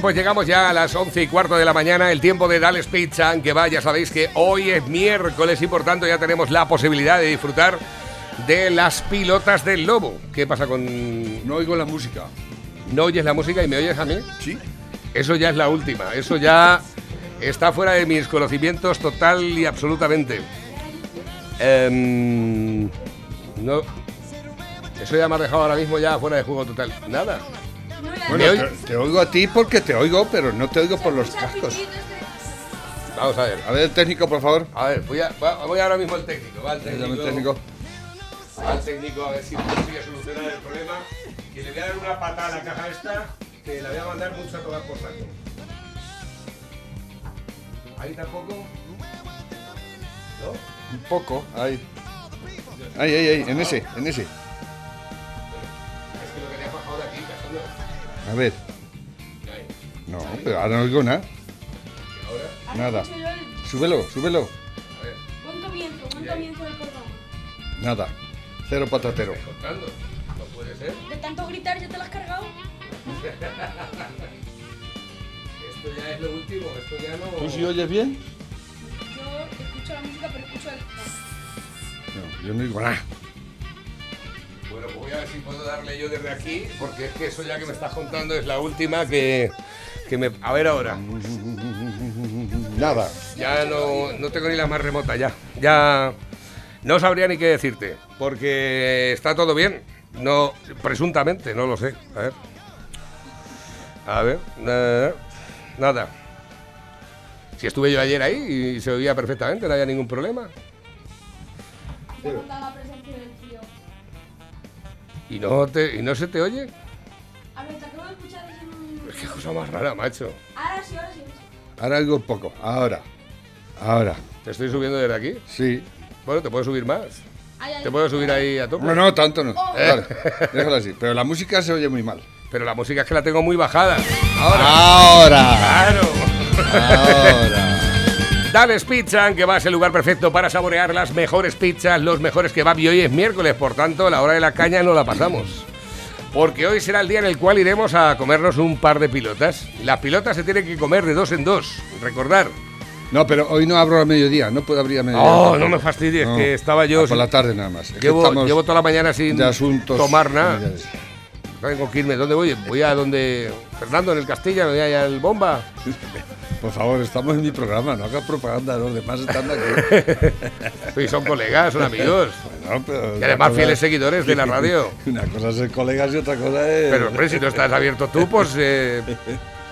Bien, pues llegamos ya a las 11 y cuarto de la mañana, el tiempo de Dales Pizza, que va, ya sabéis que hoy es miércoles y por tanto ya tenemos la posibilidad de disfrutar de las pilotas del lobo. ¿Qué pasa con...? No oigo la música. ¿No oyes la música y me oyes a mí? Sí. Eso ya es la última, eso ya está fuera de mis conocimientos total y absolutamente. Em, no... Eso ya me ha dejado ahora mismo ya fuera de juego total. Nada. Te, te oigo a ti porque te oigo, pero no te oigo por los cascos. Vamos a ver. A ver, técnico, por favor. A ver, voy, a- voy ahora mismo al técnico. Va al técnico. el. Va al técnico a ver si consigue solucionar el problema. Que le voy a dar una patada a la caja esta, que la voy a mandar mucho a tomar por saco. Ahí tampoco. ¿No? Un poco, ahí. Ahí, ahí, ahí, en ese, en ese. A ver. No, pero ahora no oigo nada. Ahora, Nada. Escucho yo el- Súbelo, súbelo. a ver, Buen comienzo, buen comienzo del programa. Nada. Cero patatero. contando. No puede ser. De tanto gritar, ¿ya te lo has cargado? Esto ya es lo último. Esto ya no. ¿Tú sí oyes bien? Yo escucho la música, pero escucho el... No, yo no oigo nada. Bueno, pues voy a ver si puedo darle yo desde aquí, porque es que eso ya que me estás contando es la última que, que me... A ver ahora. Nada. Ya no, no tengo ni la más remota ya. Ya no sabría ni qué decirte, porque está todo bien. No, presuntamente, no lo sé. A ver. A ver. nada. nada. Si estuve yo ayer ahí y se oía perfectamente, no había ningún problema. ¿Y no, te, y no se te oye? A ver, te acabo de escuchar ese... Qué cosa más rara, macho. Ahora sí, ahora sí. ahora un poco. Ahora. Ahora. ¿Te estoy subiendo desde aquí? Sí. Bueno, te puedo subir más. Ay, ay, Te puedo subir ahí a tope. No, no, tanto no. Oh. Vale, déjalo así. Pero la música se oye muy mal. Pero la música es que la tengo muy bajada. Ahora. Ahora. Claro. Ahora. Dales Pizza, que va a ser el lugar perfecto para saborear las mejores pizzas, los mejores kebab. Y hoy es miércoles, por tanto, la hora de la caña no la pasamos. Porque hoy será el día en el cual iremos a comernos un par de pilotas. Las pilotas se tienen que comer de dos en dos. Recordar. No, pero hoy no abro a mediodía. No puedo abrir a mediodía. Oh, no me fastidies, No. que estaba yo. Ah, Por la tarde nada más. Es que Llevo, toda la mañana sin de asuntos tomar nada. Tengo que irme. ¿Dónde voy? Voy a donde. Fernando, en el Castilla, me voy allá al Bomba. Por favor, estamos en mi programa. No hagas propaganda. Los demás están aquí. Sí, son colegas, son amigos. Bueno, pero Y además fieles seguidores de la radio. Una cosa es ser colegas y otra cosa es. Pero hombre, si no estás abierto tú, pues eh,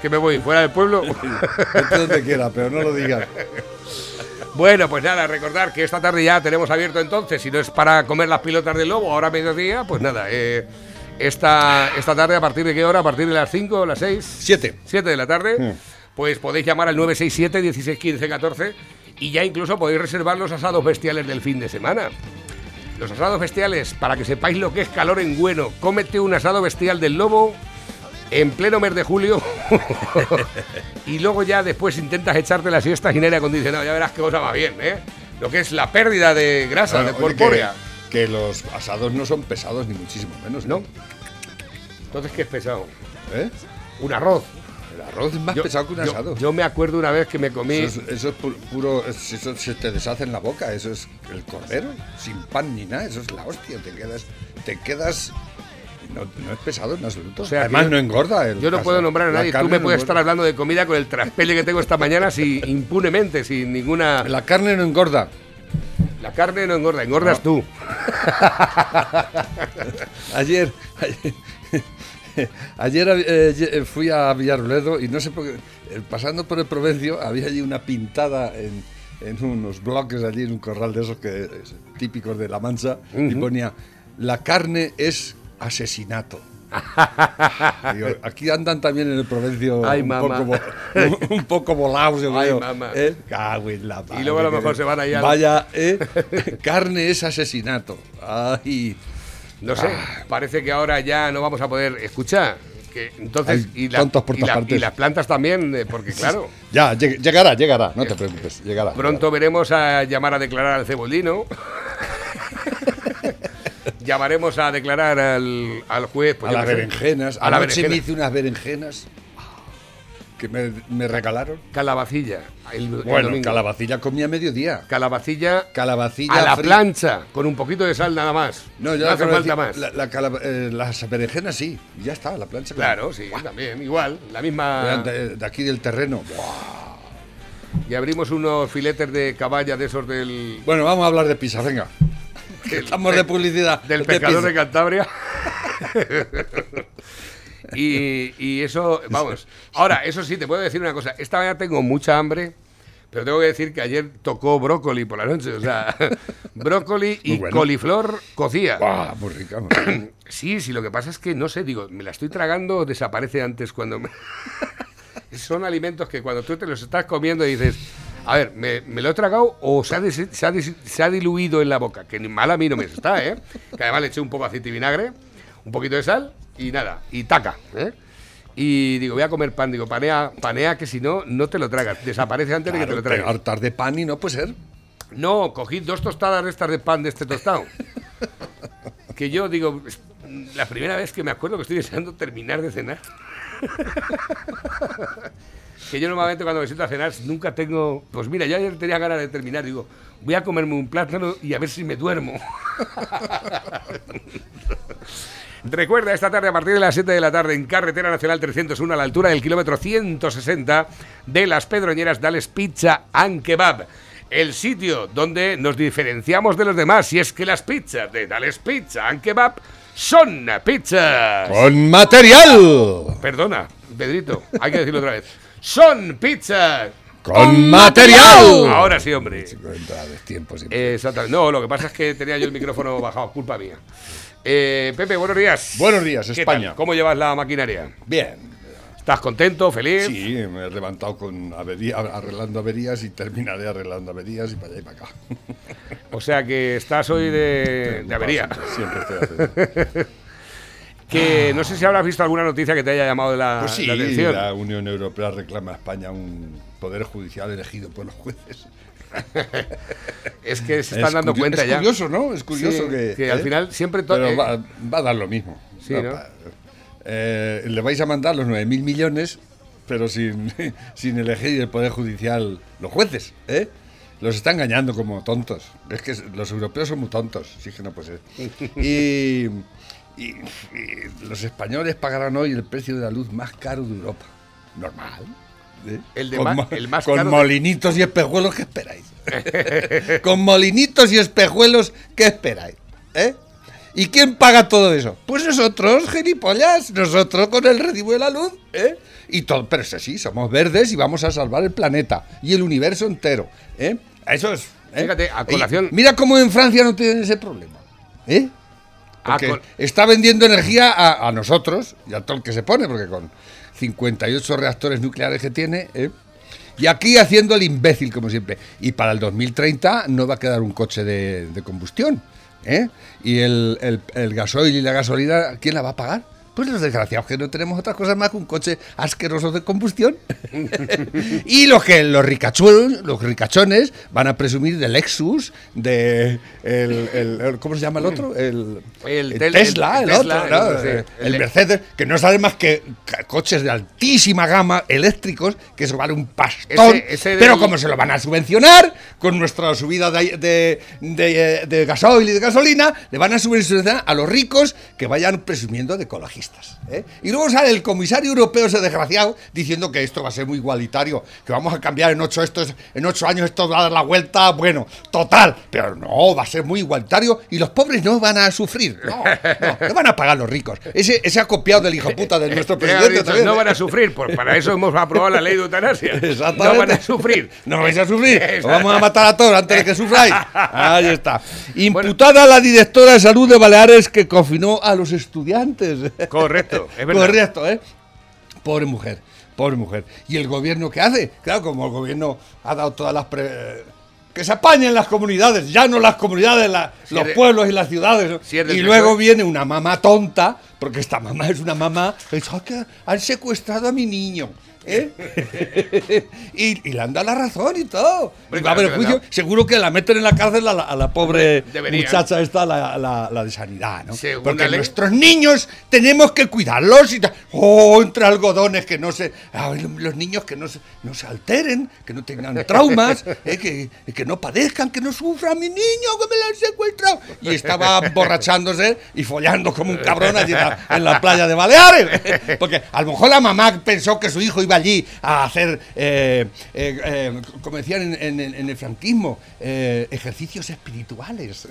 que me voy fuera del pueblo. Vete donde quiera, pero no lo digas. Bueno, pues nada, recordar que esta tarde ya tenemos abierto entonces, si no es para comer las pilotas del lobo, ahora a mediodía, pues nada, eh, esta, esta tarde a partir de qué hora, a partir de las 5 o las 6, Siete. 7 de la tarde, Mm. Pues podéis llamar al 967 16 15 14 y ya incluso podéis reservar los asados bestiales del fin de semana. Los asados bestiales, para que sepáis lo que es calor en bueno, cómete un asado bestial del lobo en pleno mes de julio y luego ya después intentas echarte la siesta sin aire acondicionado. Ya verás qué cosa va bien, ¿eh? Lo que es la pérdida de grasa, Bueno, de corpórea. Que, que los asados no son pesados ni muchísimo menos, ¿No? Entonces, ¿qué es pesado? ¿Eh? Un arroz. Arroz es más Yo- pesado que un asado. Yo, me acuerdo una vez que me comí. Eso es, eso es pu- puro, es- eso se te deshace en la boca, eso es el cordero, sin pan ni nada, eso es la hostia, te quedas, te quedas, no, no es pesado en absoluto. O sea, Además yo- no engorda. el Yo no puedo nombrar a nadie. Tú me no puedes estar hablando de comida con el traspele que tengo esta mañana sin, impunemente, sin ninguna. La carne no engorda. La carne no engorda, engordas No. tú. Ayer, ayer, ayer, eh, ye- fui a Villarroledo y no sé por qué, eh, pasando por el Provencio había allí una pintada en, en unos bloques allí en un corral de esos que es típicos de La Mancha y ponía la carne es asesinato. Digo, aquí andan también en el Provencio Ay, un, poco, un, un poco volados, yo Ay. ¿Eh? La Y luego a lo mejor se van ahí al- Vaya, ¿eh? carne es asesinato. Ay. No sé, Ah. parece que ahora ya no vamos a poder escuchar. Que entonces, Hay y, la- y la- y las plantas también, eh, porque claro, Ya, lleg- llegará, llegará, no te preocupes, llegará. pronto veremos a llamar a declarar al cebollino. Llamaremos a declarar al, al juez. pues a las berenjenas. A la Anoche berenjena. me hice unas berenjenas. Que me, me regalaron. calabacilla. el- Bueno, calabacilla comí a mediodía. Calabacilla Calabacilla a la plancha, con un poquito de sal nada más. No, yo no hace falta más. la- la calab- eh, las berenjenas sí, ya está, la plancha. Claro, sí, también, igual, la misma... De, de aquí del terreno. Y abrimos unos filetes de caballa de esos del... Bueno, vamos a hablar de pizza, venga. Estamos de publicidad. del de pescador pizza. de Cantabria. y, y eso, vamos. Ahora, eso sí, te puedo decir una cosa. Esta mañana tengo mucha hambre, pero tengo que decir que ayer tocó brócoli por la noche. O sea, brócoli y bueno. coliflor cocía. Buah, muy rica. Sí, sí, lo que pasa es que no sé, digo, me la estoy tragando o desaparece antes cuando me... Son alimentos que cuando tú te los estás comiendo y dices, a ver, ¿me, me lo he tragado o se ha, des- se, ha se ha diluido en la boca? Que mal a mí no me está, ¿eh? Que además le eché un poco de aceite y vinagre, un poquito de sal y nada, y taca, ¿eh? Y digo, voy a comer pan, digo, panea, panea que si no, no te lo tragas, desaparece antes de que te lo tragas. hartar de pan y no puede ser. No, cogí dos tostadas de estas de pan de este tostado. que yo digo, la primera vez que me acuerdo que estoy deseando terminar de cenar. que yo normalmente cuando me siento a cenar nunca tengo... Pues mira, yo ayer tenía ganas de terminar, digo, voy a comerme un plátano y a ver si me duermo. Recuerda, esta tarde a partir de las 7 de la tarde en Carretera Nacional 301 a la altura del kilómetro 160 de las Pedroñeras Dales Pizza and Kebab. El sitio donde nos diferenciamos de los demás y es que las pizzas de Dales Pizza and Kebab son pizzas. ¡Con material! Perdona, Pedrito, hay que decirlo otra vez. Son pizzas. ¡Con material! Ahora sí, hombre. Tiempo Exactamente. No, lo que pasa es que tenía yo el micrófono bajado, culpa mía. Eh, Pepe, buenos días. Buenos días, ¿Qué España. ¿Cómo llevas la maquinaria? Bien. ¿Estás contento, feliz? Sí, me he levantado con avería- arreglando averías y terminaré arreglando averías y para allá y para acá. O sea que estás hoy de, de avería. Siempre, siempre estoy haciendo. Que no sé si habrás visto alguna noticia que te haya llamado la, Pues sí, la atención. la Unión Europea reclama a España un poder judicial elegido por los jueces. Es que se están Es dando cuenta es ya. curioso, ¿no? Es curioso Sí, que... que al ¿eh? final siempre Pero eh, va, va a dar lo mismo. Eh, le vais a mandar los 9.000 millones, pero sin, sin elegir el Poder Judicial los jueces, ¿eh? Los está engañando como tontos. Es que los europeos son muy tontos, sí que no puede ser. Y, y- y los españoles pagarán hoy el precio de la luz más caro de Europa. Normal. ¿Eh? El de ma- el más con caro de- molinitos y espejuelos, ¿qué esperáis? con molinitos y espejuelos, ¿qué esperáis? ¿Eh? ¿Y quién paga todo eso? Pues nosotros, gilipollas, nosotros con el recibo de la luz, ¿eh? Y todo, pero eso sí, somos verdes y vamos a salvar el planeta y el universo entero, ¿eh? Eso es. ¿eh? Fíjate, a Y colación- mira cómo en Francia no tienen ese problema, ¿eh? Porque col- está vendiendo energía a, a nosotros y a todo el que se pone, porque con 58 reactores nucleares que tiene, ¿eh? y aquí haciendo el imbécil, como siempre. Y para el 2030 no va a quedar un coche de, combustión. ¿eh? Y el, el, el gasoil y la gasolina, ¿quién la va a pagar? Pues los desgraciados que no tenemos otras cosas más que un coche asqueroso de combustión. y los que los ricachuelos, los ricachones van a presumir del Lexus, de el, el- el- ¿cómo se llama el otro? El, Tesla, el Tesla, otro, ¿no? el- sí, el, el de- Mercedes, que no sale más que coches de altísima gama eléctricos, que eso vale un pastón, Ese- ese pero como se lo van a subvencionar con nuestra subida de, de, de, de gasoil y de gasolina, le van a subvencionar a los ricos que vayan presumiendo de ecologistas. ¿Eh? Y luego sale el comisario europeo, ese desgraciado, diciendo que esto va a ser muy igualitario, que vamos a cambiar en ocho, estos, en ocho años esto va a dar la vuelta, bueno, total, pero no, va a ser muy igualitario y los pobres no van a sufrir, no, no, le van a pagar los ricos. Ese, ese ha copiado del hijo puta de nuestro presidente dicho, también, no ¿eh? van a sufrir, pues para eso hemos aprobado la ley de eutanasia. Exactamente. No van a sufrir. No vais a sufrir. Os vamos a matar a todos antes de que sufráis. Ahí está. Imputada la directora de salud de Baleares que confinó a los estudiantes. Correcto, es verdad. Correcto, ¿eh? Pobre mujer, pobre mujer. ¿Y el gobierno qué hace? Claro, como el gobierno ha dado todas las... pre- que se apañen las comunidades, ya no las comunidades, la- Si los es pueblos y las ciudades. es y luego viene una mamá tonta, porque esta mamá es una mamá dice, "Ah, que han secuestrado a mi niño. ¿Eh? y, y le han dado la razón y todo. Y va a haber juicio. no. Seguro que la meten en la cárcel a la, a la pobre Deberían. muchacha esta, la, la- la de sanidad, ¿no? Según Porque nuestros niños tenemos que cuidarlos y. Oh, entre algodones que no se... los niños que no se, no se alteren, que no tengan traumas, eh, que, que no padezcan, que no sufran. Mi niño, que me lo han secuestrado. Y estaba emborrachándose y follando como un cabrón allí en la, en la playa de Baleares. Porque a lo mejor la mamá pensó que su hijo iba allí a hacer, eh, eh, eh, como decían en, en- en el franquismo, eh, ejercicios espirituales.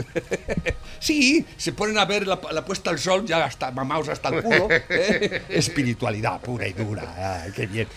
sí, se ponen a ver la, la puesta al sol, ya hasta mamaos hasta el culo. ¿eh? Espiritualidad pura y dura. Ay, qué bien.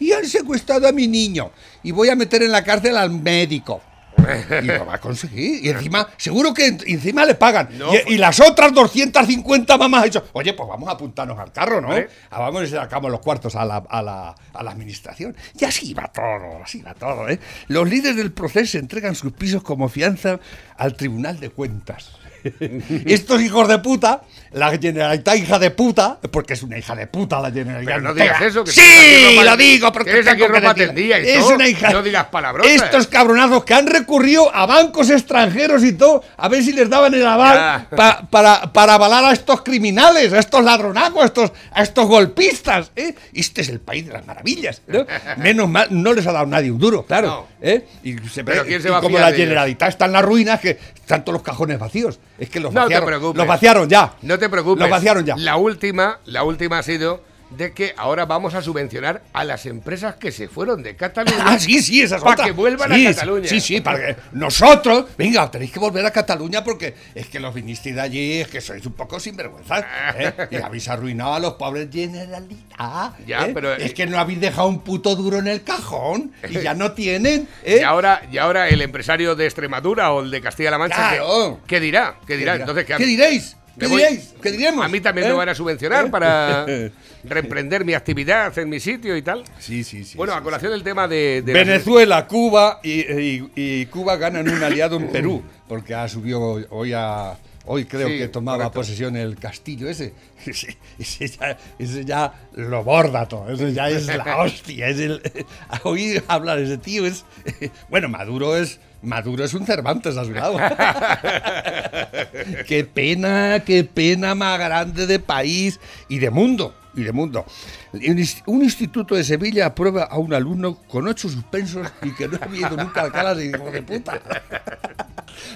Y han secuestrado a mi niño. Y voy a meter en la cárcel al médico. Y lo va a conseguir. Y encima, seguro que en- encima le pagan. No, y, pues- y las otras 250 mamás han dicho, oye, pues vamos a apuntarnos al carro, ¿no? Hombre. Ah, vamos y sacamos los cuartos a la, a, la, a la administración. Y así va todo, así va todo, ¿eh? Los líderes del proceso entregan sus pisos como fianza al Tribunal de Cuentas. Estos hijos de puta, la Generalitat hija de puta, porque es una hija de puta la Generalitat. Pero no digas eso, que sí, lo digo, porque que ropa y Es todo. una hija. No digas palabrotas. Estos cabronazos que han recurrido a bancos extranjeros y todo, a ver si les daban el aval pa- para, para avalar a estos criminales, a estos ladronacos, a estos, a estos golpistas. ¿eh? Este es el país de las maravillas. ¿no? Menos mal, no les ha dado nadie un duro, claro. No. ¿eh? Y, se Pero ¿quién se y va a como la? Generalitat está en las ruinas, que están todos los cajones vacíos. Es que los No te vaciaron. preocupes. los vaciaron ya. No te preocupes. Los vaciaron ya. La última, la última ha sido de que ahora vamos a subvencionar a las empresas que se fueron de Cataluña. Ah, sí, sí, esa es Para que vuelvan Sí, a Cataluña. Sí, sí, para que nosotros, venga, tenéis que volver a Cataluña porque es que los vinisteis de allí, es que sois un poco sinvergüenzas. ¿eh? Y habéis arruinado a los pobres generalitat. Ya, ¿eh? pero- Es que no habéis dejado un puto duro en el cajón y ya no tienen. ¿eh? Y ahora, y ahora el empresario de Extremadura o el de Castilla-La Mancha, Claro. ¿qué, qué dirá? ¿Qué ¿Qué dirá? Entonces, ¿Qué diréis? ¿Qué voy- diréis? ¿Qué diremos? A mí también ¿Eh? me van a subvencionar ¿Eh? para reemprender mi actividad en mi sitio y tal. Sí, sí, sí. bueno, sí, a colación del tema de, Venezuela, Cuba y, y- y Cuba ganan un aliado en Perú, porque ha subido hoy a. Hoy creo Sí, que tomaba correcto. posesión el castillo ese. Ese, ese ya, ese ya lo borda todo. Eso ya es la hostia. Es el, oír hablar de ese tío es. Bueno, Maduro es. Maduro es un Cervantes a su lado. qué pena, qué pena más grande de país y de mundo. Y de mundo. Un ins- un instituto de Sevilla aprueba a un alumno con ocho suspensos y que no había ido nunca a clase, hijo de puta.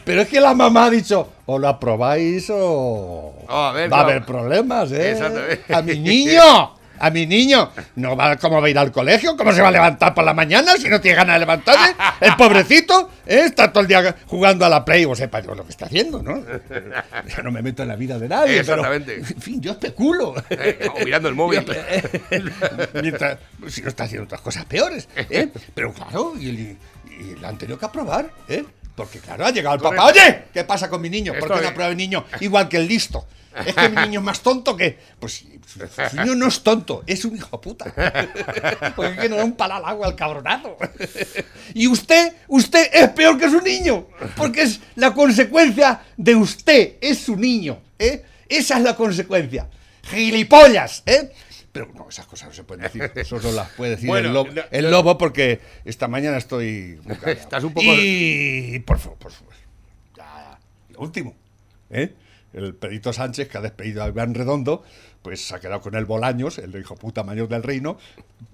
Pero es que la mamá ha dicho, o lo aprobáis o Oh, a ver, va a haber problemas, ¿eh? Exactamente. A mi niño, a mi niño. No va, ¿Cómo va a ir al colegio? ¿Cómo se va a levantar por la mañana si no tiene ganas de levantarse? El pobrecito ¿eh? está todo el día jugando a la Play o sepa yo lo que está haciendo, ¿no? Yo no me meto en la vida de nadie, pero, Exactamente. en fin, yo especulo. Eh, o mirando el móvil. Mientras, si no está haciendo otras cosas peores. ¿eh? Pero claro, y, y la han tenido que aprobar, ¿eh? Porque claro, ha llegado el papá. Oye, ¿qué pasa con mi niño? ¿Por qué no aprueba el niño? Igual que el listo. Es que mi niño es más tonto que. Pues su niño no es tonto, es un hijo puta. Porque es que no da un palo al agua al cabronazo. Y usted, usted es peor que su niño. Porque es la consecuencia de usted, es su niño. ¿eh? Esa es la consecuencia. Gilipollas, ¿eh? Pero no, esas cosas no se pueden decir. Eso no las puede decir Bueno, el, lobo, no- el lobo porque esta mañana estoy. Estás un poco- Y por favor, por favor. Ya, lo último. ¿eh? El Pedrito Sánchez, que ha despedido a Iván Redondo, pues se ha quedado con el Bolaños, el hijo puta mayor del reino,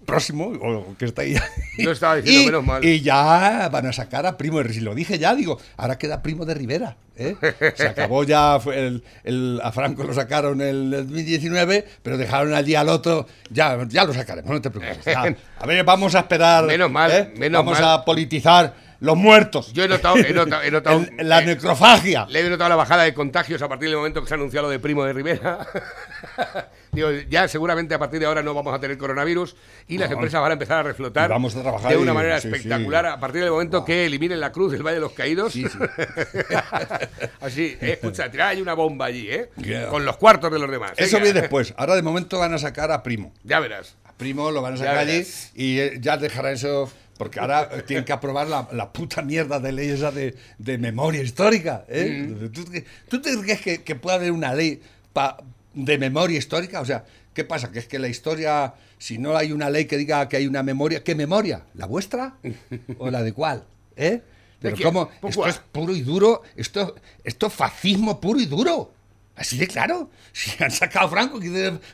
próximo, o que está ahí. Yo estaba diciendo, y, menos mal. y ya van a sacar a Primo de Si lo dije ya, digo, ahora queda Primo de Rivera. ¿eh? Se acabó ya, el, el- a Franco lo sacaron en el 2019, pero dejaron allí al otro. Ya, ya lo sacaremos, no te preocupes. ya. A ver, vamos a esperar. Menos mal, ¿eh? menos vamos mal. a politizar los muertos. Yo he notado, he notado, he notado El- la eh, necrofagia. Le he notado la bajada de contagios a partir del momento que se ha anunciado lo de Primo de Rivera. Digo, ya seguramente a partir de ahora no vamos a tener coronavirus y las empresas van a empezar a reflotar vamos a trabajar de una y- manera sí, espectacular sí. a partir del momento que eliminen la cruz del Valle de los Caídos. Sí, sí. Así, eh, escucha, ahí una bomba allí, ¿eh? Yeah. Con los cuartos de los demás. Eso viene después. Ahora de momento van a sacar a Primo. Ya verás. A Primo lo van a sacar allí y eh, ya dejará eso. Porque ahora tienen que aprobar la, la puta mierda de ley esa de, de memoria histórica. ¿eh? Mm. ¿Tú, te- tú te crees que, que puede haber una ley pa- de memoria histórica? O sea, ¿Qué pasa? Que es que la historia, si no hay una ley que diga que hay una memoria, ¿qué memoria? ¿La vuestra? ¿O la de cuál? ¿Eh? Pero? ¿cómo? ¿Por Esto es puro y duro, esto, esto es fascismo puro y duro. Así de claro. Si han sacado Franco,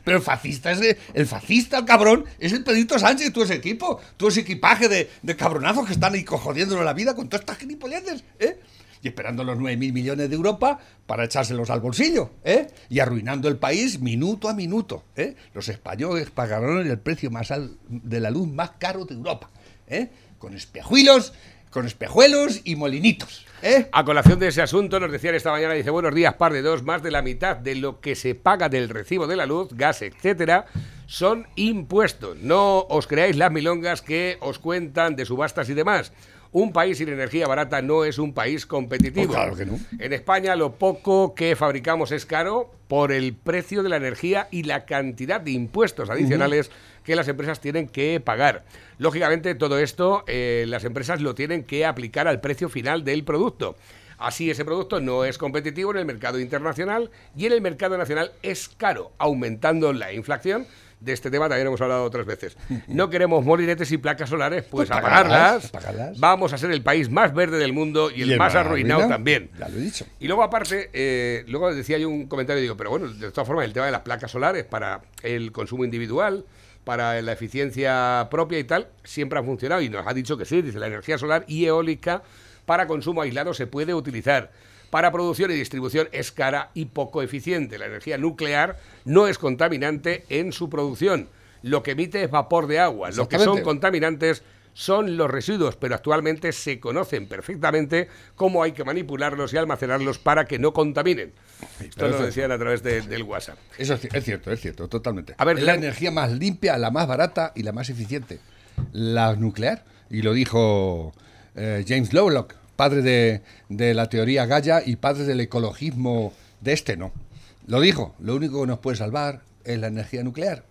pero el fascista es el, el fascista, el cabrón, es el Pedrito Sánchez, tú ese equipo, tú ese equipaje de, de cabronazos que están ahí jodiéndole la vida con todas estas gilipolleces, ¿eh? Y esperando los 9.000 millones de Europa para echárselos al bolsillo, ¿eh? Y arruinando el país minuto a minuto, ¿eh? Los españoles pagaron el precio más de la luz más caro de Europa, ¿eh? Con espejuelos, con espejuelos y molinitos, ¿eh? A colación de ese asunto, nos decían esta mañana, dice, buenos días, par de dos, más de la mitad de lo que se paga del recibo de la luz, gas, etcétera, son impuestos. No os creáis las milongas que os cuentan de subastas y demás. Un país sin energía barata no es un país competitivo. Pues claro que no. En España lo poco que fabricamos es caro por el precio de la energía y la cantidad de impuestos adicionales que las empresas tienen que pagar. Lógicamente, todo esto eh, las empresas lo tienen que aplicar al precio final del producto. Así ese producto no es competitivo en el mercado internacional y en el mercado nacional es caro, aumentando la inflación. De este tema también hemos hablado otras veces. No queremos molinetes y placas solares, pues, Pues pagarlas, apagarlas. pagarlas. Vamos a ser el país más verde del mundo y el, Y el más más arruinado arruinado, también. ya lo he dicho. Y luego aparte, eh, luego decía yo un comentario, digo, pero bueno, de todas formas, el tema de las placas solares para el consumo individual, para la eficiencia propia y tal, siempre ha funcionado y nos ha dicho que sí, dice la energía solar y eólica para consumo aislado se puede utilizar. Para producción y distribución es cara y poco eficiente. La energía nuclear no es contaminante en su producción. Lo que emite es vapor de agua. Lo que son contaminantes son los residuos, pero actualmente se conocen perfectamente cómo hay que manipularlos y almacenarlos para que no contaminen. Esto lo decían a través de- del WhatsApp. Eso es, ci- es cierto, es cierto, totalmente. A ver, es la la- energía más limpia, la más barata y la más eficiente. La nuclear. Y lo dijo eh, James Lovelock, padre de, de la teoría Gaia y padre del ecologismo de este, no. Lo dijo, lo único que nos puede salvar es la energía nuclear.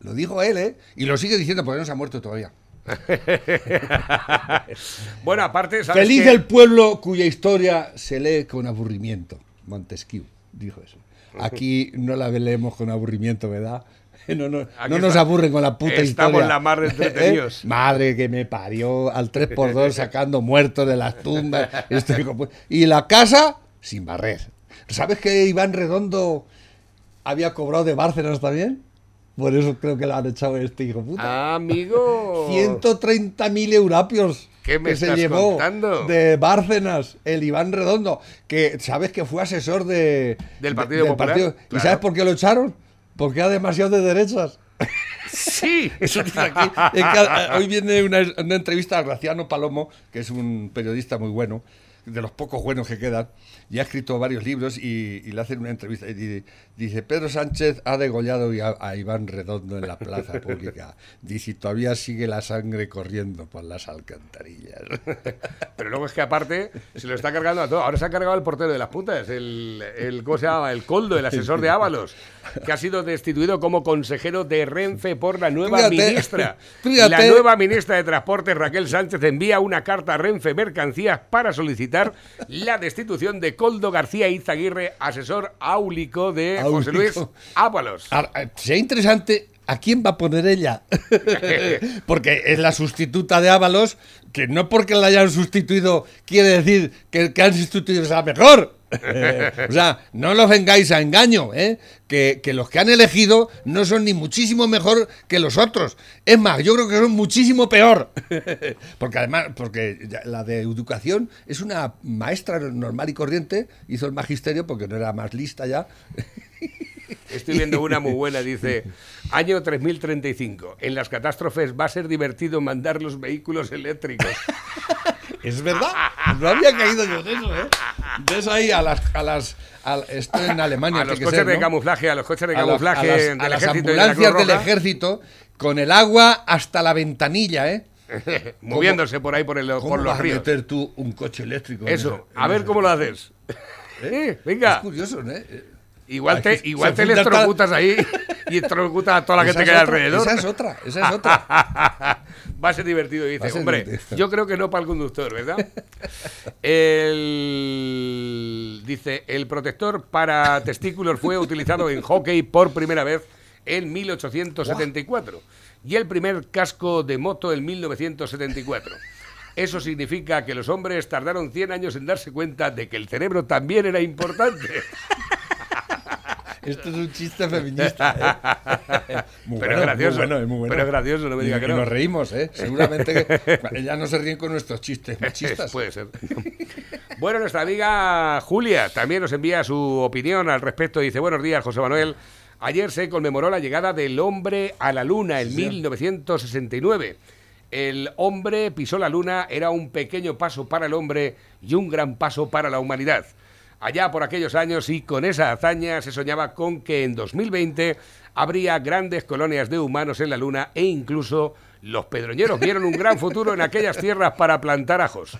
Lo dijo él, ¿eh? Y lo sigue diciendo porque no se ha muerto todavía. Bueno, aparte, ¿sabes Feliz qué? el pueblo cuya historia se lee con aburrimiento. Montesquieu dijo eso. Aquí no la leemos con aburrimiento, ¿verdad? No, no, no nos está- aburren con la puta estamos historia. la mar de entretenidos. ¿Eh? Madre que me parió al 3x2 sacando muertos de las tumbas. Hijo pu- y la casa sin barrer. ¿Sabes que Iván Redondo había cobrado de Bárcenas también? Por eso creo que lo han echado este hijo puta. Amigo. 130.000 eurapios ¿Qué me que se llevó contando? de Bárcenas, el Iván Redondo, que sabes que fue asesor de, Del de- Partido Popular, ¿Y sabes por qué lo echaron? Porque era demasiado de derechas. Sí. Eso dice aquí. Es que, a- a- hoy viene una, una entrevista a Graciano Palomo, que es un periodista muy bueno, de los pocos buenos que quedan, y ha escrito varios libros y, y le hacen una entrevista y di- dice, Pedro Sánchez ha degollado a, a Iván Redondo en la plaza pública. Dice, "Y todavía sigue la sangre corriendo por las alcantarillas. Pero luego es que aparte se lo está cargando a todo. Ahora se ha cargado el portero de las putas, el, el ¿cómo se llama? El Coldo, el asesor de Ábalos, que ha sido destituido como consejero de Renfe por la nueva Fíjate, ministra. fíjate. La nueva ministra de Transportes, Raquel Sánchez, envía una carta a Renfe Mercancías para solicitar la destitución de Coldo García Izaguirre, asesor áulico de José Luis. Ábalos. Sería interesante a quién va a poner ella. porque es la sustituta de Ábalos, que no porque la hayan sustituido quiere decir que el que han sustituido sea mejor. o sea, no los vengáis a engaño, ¿eh? que, que los que han elegido no son ni muchísimo mejor que los otros. Es más, yo creo que son muchísimo peor. porque además, porque la de educación es una maestra normal y corriente, hizo el magisterio porque no era más lista ya. Estoy viendo una muy buena, dice, año 3035, en las catástrofes va a ser divertido mandar los vehículos eléctricos. Es verdad. No había caído yo de eso, ¿eh? Ves ahí a las. A las a- esto en Alemania. A los que coches ser, de ¿no? camuflaje, a los coches de A camuflaje a las, del a las y de ambulancias del ejército con el agua hasta la ventanilla, ¿eh? moviéndose por ahí por, el, ¿Cómo por los vas a ríos. meter tú un coche eléctrico? en Eso, en a ver ese- cómo lo haces. Eh, Es venga, curioso, ¿no? Eh, igual te, igual te electrocutas ahí y electrocutas a toda la que esa te es queda otra, alrededor. Esa es otra, esa es otra. Va a ser divertido, dice. A ser Hombre, divertido. yo creo que no para el conductor, ¿verdad? El, dice, el protector para testículos fue utilizado en hockey por primera vez en 1874 y el primer casco de moto en 1974. Eso significa que los hombres tardaron 100 años en darse cuenta de que el cerebro también era importante. Esto es un chiste feminista. ¿eh? Muy Pero es bueno, gracioso. Muy bueno, es muy bueno. Pero es gracioso, no me Y- diga que y no. nos reímos, ¿eh? Seguramente que ya no se ríen con nuestros chistes machistas. Puede ser. bueno, nuestra amiga Julia también nos envía su opinión al respecto. Dice, buenos días, José Manuel. Ayer se conmemoró la llegada del hombre a la luna en 1969. El hombre pisó la luna, era un pequeño paso para el hombre y un gran paso para la humanidad. Allá por aquellos años y con esa hazaña se soñaba con que en 2020 habría grandes colonias de humanos en la luna e incluso los pedroñeros vieron un gran futuro en aquellas tierras para plantar ajos.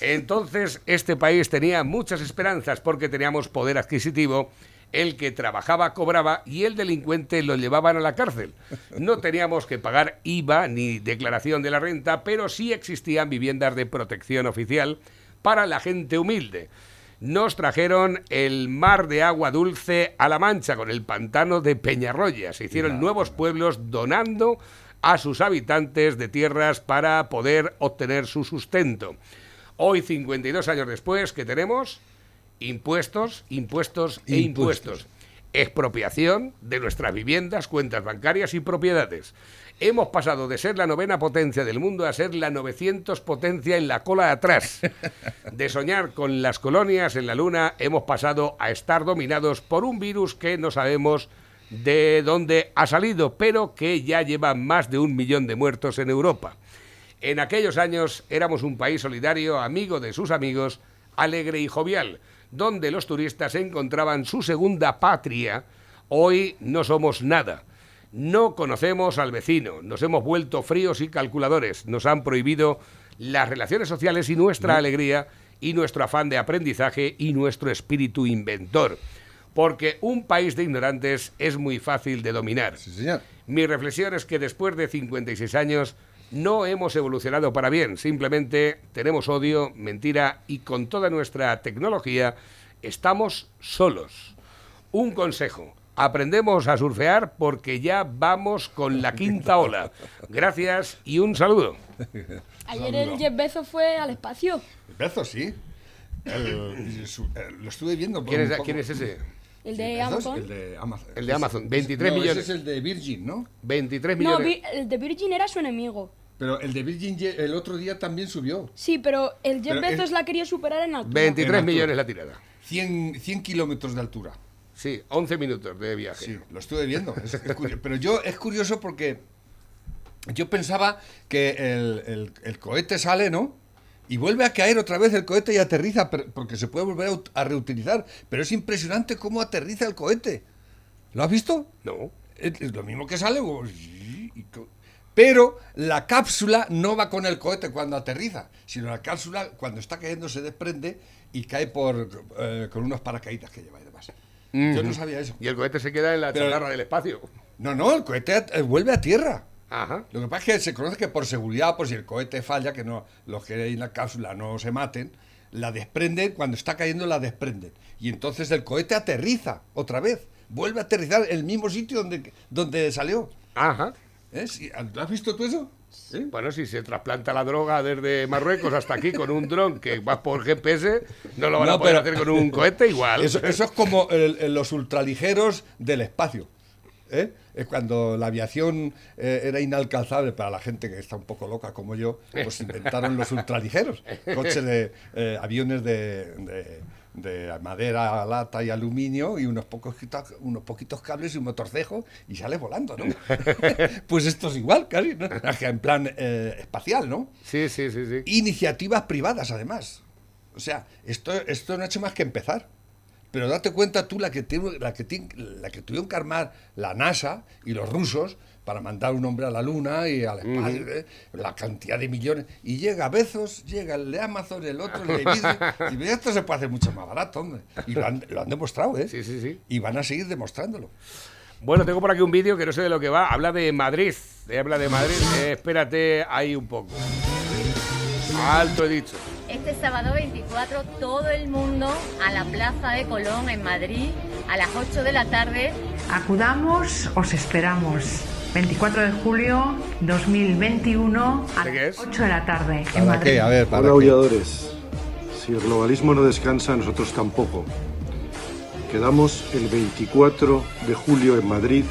Entonces, este país tenía muchas esperanzas porque teníamos poder adquisitivo. El que trabajaba cobraba y el delincuente lo llevaban a la cárcel. No teníamos que pagar IVA ni declaración de la renta, pero sí existían viviendas de protección oficial para la gente humilde. Nos trajeron el mar de agua dulce a la mancha con el pantano de Peñarroya. Se hicieron nuevos pueblos donando a sus habitantes de tierras para poder obtener su sustento. Hoy, 52 años después, ¿qué tenemos? Impuestos, impuestos e Impuestos. impuestos. Expropiación de nuestras viviendas, cuentas bancarias y propiedades. Hemos pasado de ser la novena potencia del mundo a ser la 900 potencia en la cola de atrás. De soñar con las colonias en la luna, hemos pasado a estar dominados por un virus que no sabemos de dónde ha salido, pero que ya lleva más de un millón de muertos en Europa. En aquellos años éramos un país solidario, amigo de sus amigos, alegre y jovial, donde los turistas encontraban su segunda patria. Hoy no somos nada. No conocemos al vecino, nos hemos vuelto fríos y calculadores, nos han prohibido las relaciones sociales y nuestra alegría y nuestro afán de aprendizaje y nuestro espíritu inventor. Porque un país de ignorantes es muy fácil de dominar. Sí, señor. Mi reflexión es que después de 56 años no hemos evolucionado para bien, simplemente tenemos odio, mentira y con toda nuestra tecnología estamos solos. Un consejo, aprendemos a surfear porque ya vamos con la quinta ola. Gracias y un saludo. Ayer el Jeff Bezos fue al espacio. Bezos, sí. El- su- el- lo estuve viendo. por ¿Quién es, quién es ese? El de Amazon. El de Amazon. El de Amazon, 23 No, millones. Ese es el de Virgin, ¿no? 23 No, millones. Vi- el de Virgin era su enemigo. Pero el de Virgin el otro día también subió. Sí, pero el Jeff Pero Bezos la quería superar en altura. 23 En altura. millones la tirada. 100, 100 kilómetros de altura. Sí, 11 minutos de viaje. Sí, lo estuve viendo. Es- es curio- pero yo es curioso porque yo pensaba que el, el- el cohete sale, ¿no? Y vuelve a caer otra vez el cohete y aterriza, porque se puede volver a, ut- a reutilizar. Pero es impresionante cómo aterriza el cohete. ¿Lo has visto? No. Es, es lo mismo que sale. Pero la cápsula no va con el cohete cuando aterriza, sino la cápsula cuando está cayendo se desprende y cae por eh, con unos paracaídas que lleva y demás. Yo no sabía eso. Y el cohete se queda en la Pero- chatarra del espacio. No, no, el cohete eh, vuelve a tierra. Ajá. Lo que pasa es que se conoce que por seguridad, por si el cohete falla, que no los que hay en la cápsula no se maten, la desprenden, cuando está cayendo la desprenden. Y entonces el cohete aterriza otra vez. Vuelve a aterrizar en el mismo sitio donde, donde salió. Ajá. ¿Eh? Sí, ¿Lo has visto tú eso? ¿Eh? Bueno, si se trasplanta la droga desde Marruecos hasta aquí con un dron que va por GPS, no lo van a poder pero- hacer con un cohete igual. Eso, eso es como el- el- los ultraligeros del espacio. ¿eh? Es cuando la aviación eh, era inalcanzable para la gente que está un poco loca como yo, pues inventaron los ultraligeros, coches de eh, aviones de, de- de madera, lata y aluminio y unos pocos unos poquitos cables y un motorcejo y sale volando, ¿no? pues esto es igual, casi, ¿no? En plan eh, espacial, ¿no? Sí, sí, sí, sí. iniciativas privadas, además. O sea, esto, esto no ha hecho más que empezar. Pero date cuenta tú la que, tiene- la, que tiene- la que tuvieron que armar la NASA y los rusos para mandar un hombre a la Luna y al espacio, ¿eh? la cantidad de millones. Y llega Bezos, llega el de Amazon, el otro, el de Disney, y ve, esto se puede hacer mucho más barato, hombre. Y lo han, lo han demostrado, ¿eh? Sí, sí, sí. Y van a seguir demostrándolo. Bueno, tengo por aquí un vídeo que no sé de lo que va. Habla de Madrid. Eh, Habla de Madrid. Eh, espérate ahí un poco. Alto he dicho. Este sábado 24 todo el mundo a la Plaza de Colón en Madrid a las 8 de la tarde. Acudamos, os esperamos. 24 de julio 2021 a ¿De qué las es? 8 de la tarde en ¿Para Madrid. qué? A ver, ¿para Hola, aulladores. Si el globalismo no descansa, nosotros tampoco. Quedamos el 24 de julio en Madrid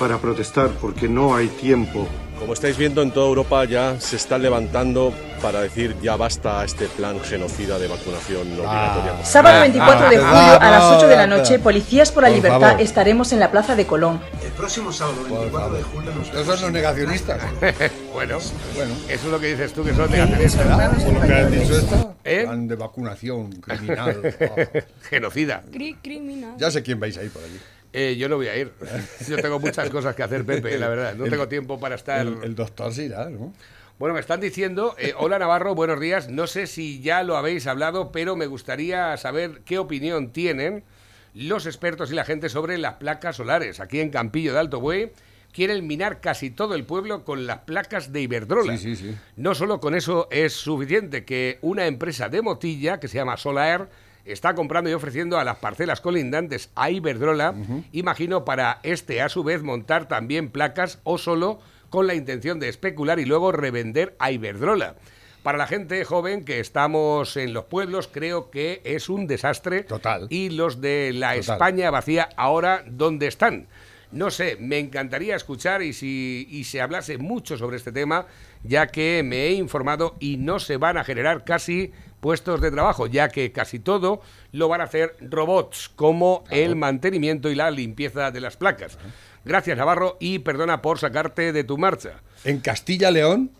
para protestar porque no hay tiempo. Como estáis viendo, en toda Europa ya se están levantando para decir ya basta a este plan genocida de vacunación no obligatoria. Sábado Ah, 24 de ah, julio a las vamos, 8 de la noche, Policías por la Por Libertad, favor. estaremos en la Plaza de Colón. El próximo sábado, Por 24 de julio, nos Estos son los negacionistas. Bueno, Bueno. eso es lo que dices tú, que son negacionistas. ¿Verdad? Por lo que has dicho esto. ¿Eh? Plan de vacunación criminal. Genocida. Cri- criminal. Ya sé quién vais a ir por allí. Eh, yo no voy a ir. Yo tengo muchas cosas que hacer, Pepe, la verdad. No El- tengo tiempo para estar... El, el doctor se irá, ¿no? Bueno, me están diciendo, eh, hola Navarro, buenos días. No sé si ya lo habéis hablado, pero me gustaría saber qué opinión tienen los expertos y la gente sobre las placas solares. Aquí en Campillo de Alto Buey quieren minar casi todo el pueblo con las placas de Iberdrola. Sí, sí, sí. No solo con eso es suficiente que una empresa de Motilla, que se llama Solair, está comprando y ofreciendo a las parcelas colindantes a Iberdrola, imagino para este a su vez montar también placas o solo con la intención de especular y luego revender a Iberdrola. Para la gente joven que estamos en los pueblos, creo que es un desastre. Total. Y los de la Total. España vacía ahora, ¿dónde están? No sé, me encantaría escuchar y si y se hablase mucho sobre este tema, ya que me he informado y no se van a generar casi puestos de trabajo, ya que casi todo lo van a hacer robots, como el mantenimiento y la limpieza de las placas. Gracias, Navarro, y perdona por sacarte de tu marcha. En Castilla-León,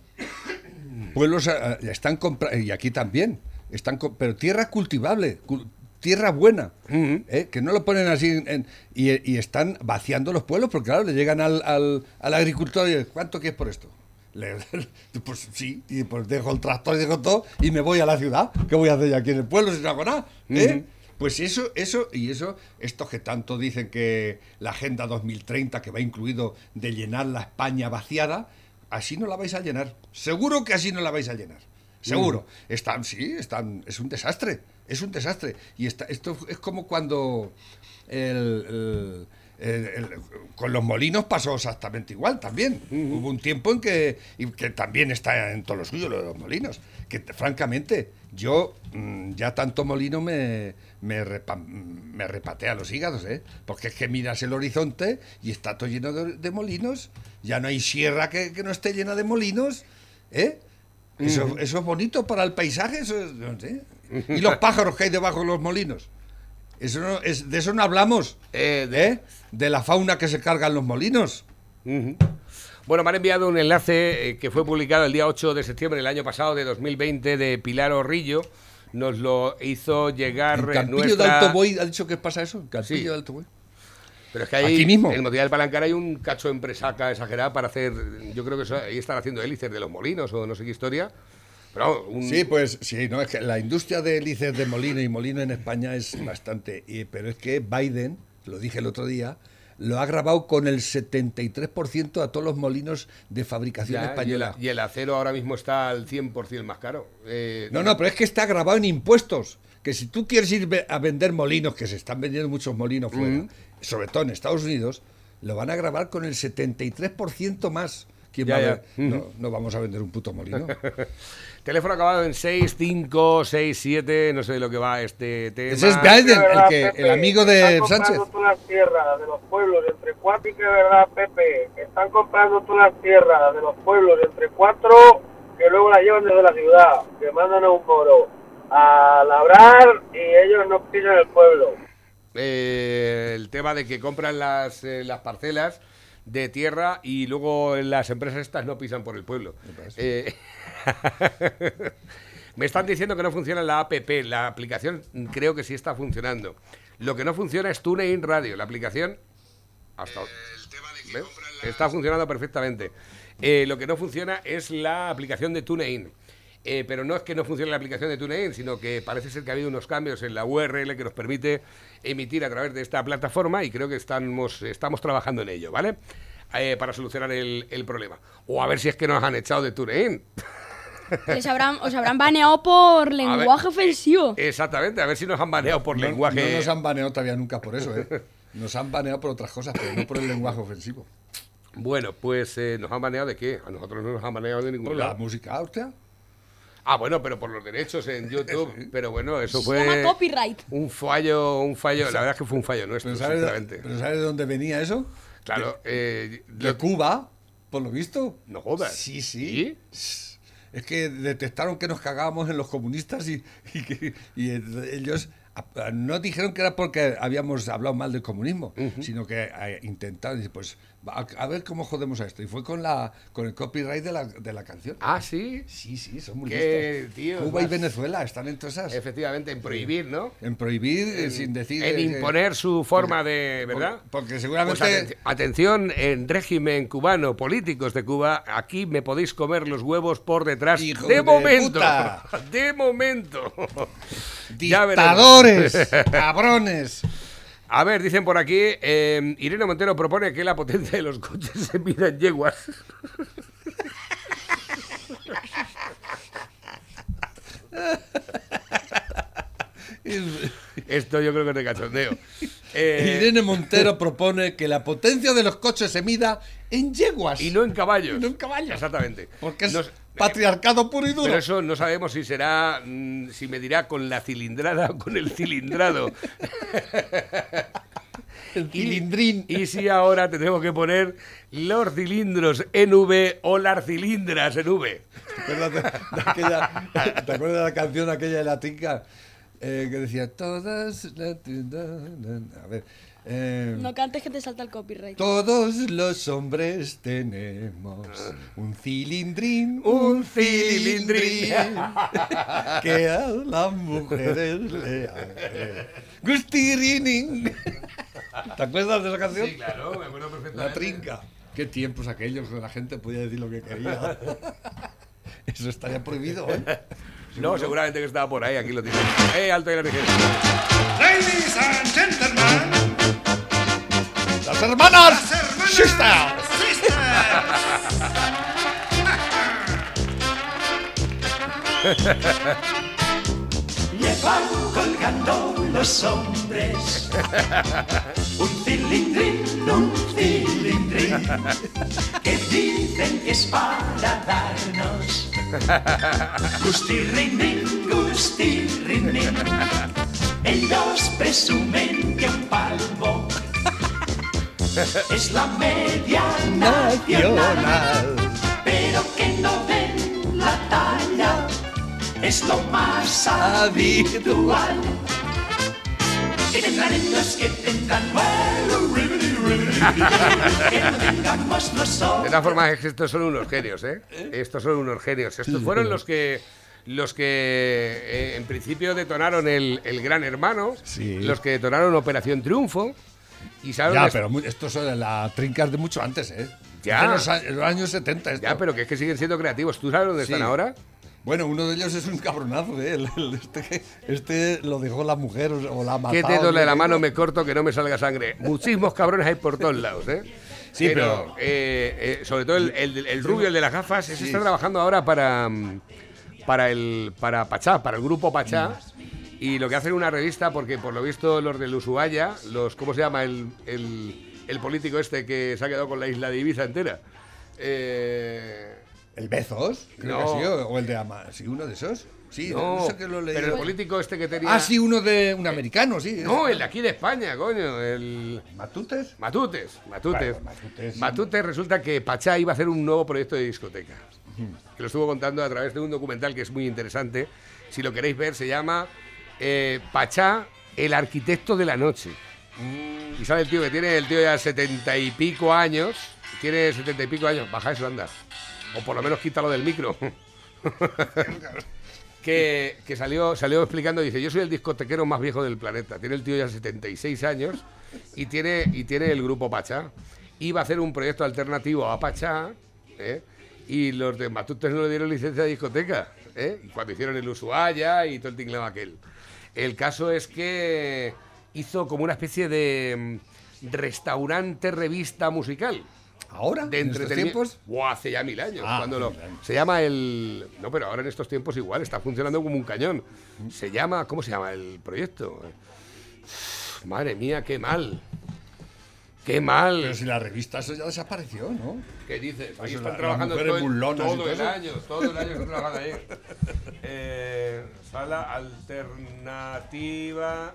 pueblos eh, están comprando, y aquí también, están pero tierra cultivable, cul- tierra buena, ¿eh? que no lo ponen así, en- en- y, y están vaciando los pueblos, porque claro, le llegan al, al, al agricultor y ¿cuánto quieres por esto? Le- pues sí, y pues dejo el tractor y dejo todo y me voy a la ciudad. ¿Qué voy a hacer yo aquí en el pueblo si no hago nada? ¿eh? Pues eso, eso, y eso, estos que tanto dicen que la Agenda 2030, que va incluido de llenar la España vaciada, así no la vais a llenar. Seguro que así no la vais a llenar. Seguro. Están, sí, están, es un desastre. Es un desastre. Y está, esto es como cuando el- el- el- con los molinos pasó exactamente igual también. Hubo un tiempo en que, y que también está en todo lo suyo lo de los molinos. Que francamente, yo mm, ya tanto molino me, me, repa- me repatea los hígados, ¿eh? Porque es que miras el horizonte y está todo lleno de, de molinos. Ya no hay sierra que, que no esté llena de molinos, ¿eh? Eso, eso es bonito para el paisaje, eso es- no sé. Y los pájaros que hay debajo de los molinos. Eso no, es, de eso no hablamos. Eh, de-. De la fauna que se cargan los molinos. Bueno, me han enviado un enlace eh, que fue publicado el día 8 de septiembre del año pasado, de 2020, de Pilar Orrillo. Nos lo hizo llegar En Campillo nuestra... de Alto ¿ha dicho que pasa eso? Campillo Sí. de Alto. Pero es que ahí, Aquí mismo. en el Motival del Palancar hay un cacho empresaca exagerada para hacer... Yo creo que eso- ahí están haciendo hélices de los molinos o no sé qué historia. Pero vamos, un- Sí, pues sí, no, es que la industria de hélices de molino y molino en España es bastante. y- pero es que Biden, lo dije el otro día, lo ha grabado con el 73% a todos los molinos de fabricación ya, y, el, española. y el acero ahora mismo está al 100% más caro. Eh, No, no, pero es que está grabado en impuestos. Que si tú quieres ir a vender molinos, que se están vendiendo muchos molinos fuera, sobre todo en Estados Unidos, lo van a grabar con el 73% más. ¿Quién Ya, va a? No, no vamos a vender un puto molino. Teléfono acabado en 6567, no sé de lo que va este tema. Ese es Biden, el, que, el amigo de Sánchez. todas las tierras de los pueblos entre cuatro y que verdad, Pepe, están comprando todas las tierras de los pueblos entre cuatro que luego las llevan desde la ciudad, que mandan a un moro a labrar y ellos no pisan el pueblo. eh, el tema de que compran las, eh, las parcelas de tierra y luego las empresas estas no pisan por el pueblo. Eh, me están diciendo que no funciona la APP, la aplicación creo que sí está funcionando. Lo que no funciona es TuneIn Radio, la aplicación hasta ¿Ves? está funcionando perfectamente. Eh, lo que no funciona es la aplicación de TuneIn. Eh, pero no es que no funcione la aplicación de TuneIn, sino que parece ser que ha habido unos cambios en la URL que nos permite emitir a través de esta plataforma y creo que estamos, estamos trabajando en ello, ¿vale? Eh, para solucionar el, el problema. O a ver si es que nos han echado de TuneIn. Les habrán, os habrán baneado por lenguaje ofensivo. Exactamente, a ver si nos han baneado por No- lenguaje. No nos han baneado todavía nunca por eso, ¿eh? Nos han baneado por otras cosas, pero no por el lenguaje ofensivo. Bueno, pues eh, nos han baneado de qué? A nosotros no nos han baneado de ningún Por la música, hostia. Ah, bueno, pero por los derechos en YouTube. Pero bueno, eso Se fue llama copyright. un fallo, un fallo. La verdad es que fue un fallo nuestro, ¿Pero sabes, sinceramente. pero ¿sabes de dónde venía eso? Claro, eh, De Cuba, por lo visto. no jodas. Sí, sí. Es que detectaron que nos cagábamos en los comunistas y, y que- y ellos no dijeron que era porque habíamos hablado mal del comunismo, sino que eh, intentaron, pues a, a ver cómo jodemos a esto. Y fue con la con el copyright de la, de la canción. Ah, sí. Sí, sí, son muy Qué listos. tío, Cuba y Venezuela están en todas esas. Efectivamente, en prohibir, ¿no? En prohibir, En, sin decir. en eh, imponer su forma de, ¿verdad? Porque Pues seguramente. aten- atención, en régimen cubano, políticos de Cuba, aquí me podéis comer los huevos por detrás. ¡Hijo de, de momento. puta! De momento. ¡Dictadores! ¡Cabrones! A ver, dicen por aquí, eh, Irene Montero propone que la potencia de los coches se mida en yeguas. Esto yo creo que es de cachondeo. Eh, Irene Montero propone que la potencia de los coches se mida en yeguas. y no en caballos. Y no en caballos. Exactamente. Porque es Nos- patriarcado puro y duro. Pero eso no sabemos si será, mm, si medirá con la cilindrada o con el cilindrado. el cilindrín. Y si ahora tenemos que poner los cilindros en V o las cilindras en V. ¿Te acuerdas de, de aquella, ¿te acuerdas de la canción aquella de la tinca? Eh, que decía todas. la- la- la- A ver. Eh, No cantes que te salta el copyright. Todos los hombres tenemos un cilindrín, Un cilindrín. que a las mujeres le hace gustirinín. ¿Te acuerdas de esa canción? Sí, claro, me acuerdo perfectamente. La trinca. Qué tiempos aquellos que la gente podía decir lo que quería. Eso estaría prohibido, ¿eh? No, seguramente que estaba por ahí, aquí lo tienes. ¡Eh, alto y la! Ladies and gentlemen, ¡Las hermanas! las hermanas Sisters. Llevan colgando los hombres un cilindrín, un cilindrín que dicen que es para darnos gustirrindín, gustirrindín. Ellos presumen que un palmo es la media nacional, pero que no ven la talla es lo más habitual. Que tendrán ellos, que tendrán De todas formas, es que estos son unos genios, ¿eh? Estos son unos genios. Estos fueron los que los que eh, en principio detonaron el, el Gran Hermano, Sí. los que detonaron Operación Triunfo. Y ¿sabes Ya, pero esto son la trincas de mucho antes, ¿eh? Ya. De los, años 70. esto. Ya, pero que es que siguen siendo creativos. ¿Tú sabes dónde Sí. están ahora? Bueno, uno de ellos es un cabronazo, ¿eh? Este, este lo dejó la mujer o, la mató. ¿Qué dedo de la mano me corto que no me salga sangre? Muchísimos cabrones hay por todos lados, ¿eh? Sí, pero- eh, eh, sobre todo el, el- el rubio, el de las gafas, ese Sí. está trabajando ahora para, mm, para el para Pachá, para el grupo Pachá. Y lo que hacen una revista, porque por lo visto los del Ushuaia, los, ¿cómo se llama el, el- el político este que se ha quedado con la isla de Ibiza entera? Eh, ¿El Bezos? Creo No. que sí, o o el de Ama. ¿Sí, uno de esos? Sí, no, no, sé qué lo leí. pero el político este que tenía... Ah, sí, uno de un americano, sí. No, el de aquí de España, coño, el... ¿Matutes? Matutes, Matutes. Bueno, Matutes, sí. Matutes resulta que Pachá iba a hacer un nuevo proyecto de discoteca. Que lo estuvo contando a través de un documental que es muy interesante. Si lo queréis ver, se llama eh, Pachá, el arquitecto de la noche. Y sale el tío que tiene, el tío ya setenta y pico años. Tiene setenta y pico años. Baja eso, anda. O por lo menos quítalo del micro. que, que salió, salió explicando, dice, yo soy el discotequero más viejo del planeta. Tiene el tío ya 76 años y tiene, y tiene el grupo Pachá. Iba a hacer un proyecto alternativo a Pachá, ¿eh? y los de Matutes no le dieron licencia de discoteca, ¿eh? cuando hicieron el Ushuaia y todo el tinglado aquel. El caso es que hizo como una especie de mm, restaurante revista musical. ¿Ahora? de ¿En estos entretenimiento. tiempos? Buah, hace ya mil años. Ah, cuando lo- mil años. se llama el. No, pero ahora en estos tiempos igual, está funcionando como un cañón. Se llama. ¿Cómo se llama el proyecto? Madre mía, qué mal. Qué mal. Pero si la revista eso ya desapareció, ¿no? ¿Qué dices? Ahí están la- trabajando todo, todo el año, todo el año están trabajando ahí. Eh, sala alternativa